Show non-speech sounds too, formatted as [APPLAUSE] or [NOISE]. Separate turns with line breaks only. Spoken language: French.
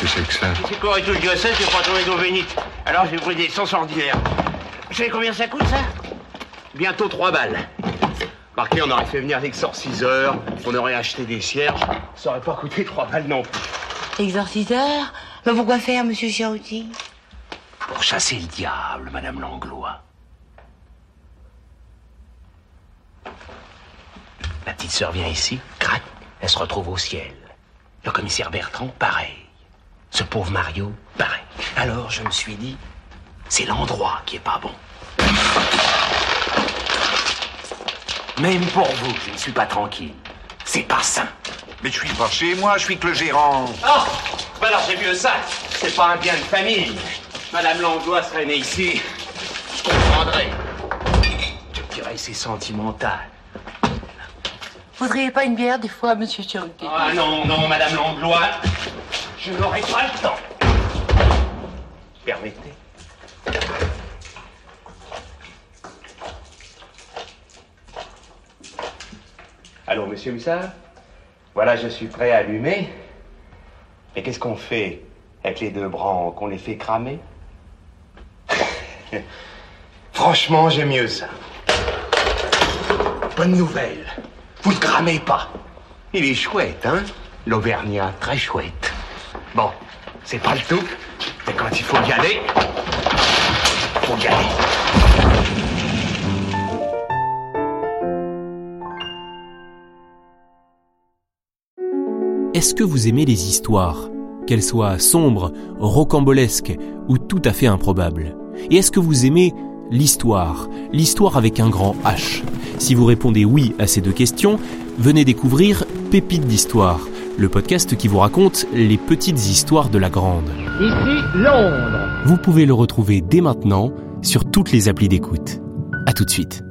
que c'est que ça
C'est quoi et tout le diocèse, j'ai pas trouvé d'eau bénite. Alors j'ai pris des sens ordinaires. Vous savez combien ça coûte, ça? Bientôt trois balles. Marqué, on aurait fait venir l'exorciseur, on aurait acheté des cierges, ça aurait pas coûté trois balles non plus.
Exorciseur Mais pourquoi faire, monsieur Chiarouti
Pour chasser le diable, Madame Langlois. La petite sœur vient ici, crac, elle se retrouve au ciel. Le commissaire Bertrand, pareil. Ce pauvre Mario, pareil. Alors je me suis dit, c'est l'endroit qui est pas bon. Même pour vous, je ne suis pas tranquille. C'est pas sain.
Mais je suis pas chez moi, je suis que le gérant.
Oh bah alors c'est mieux ça. C'est pas un bien de famille. Madame Langlois serait née ici. Je comprendrais. Je dirais c'est sentimental.
Voudriez pas une bière des fois, monsieur Chiarouti
Ah non, non, Madame Langlois. Je n'aurai pas le temps. Permettez. Allô, monsieur Hussard? Voilà, je suis prêt à allumer. Mais qu'est-ce qu'on fait avec les deux branques On les fait cramer? [LAUGHS] Franchement, j'aime mieux ça. Bonne nouvelle. Vous ne cramez pas. Il est chouette, hein? L'Auvergnat, très chouette. Bon, c'est pas le tout. Mais quand il faut y aller, faut y aller.
Est-ce que vous aimez les histoires Qu'elles soient sombres, rocambolesques ou tout à fait improbables Et est-ce que vous aimez l'histoire L'histoire avec un grand H Si vous répondez oui à ces deux questions, venez découvrir Pépites d'Histoire, le podcast qui vous raconte les petites histoires de la grande.
Ici Londres.
Vous pouvez le retrouver dès maintenant sur toutes les applis d'écoute. À tout de suite.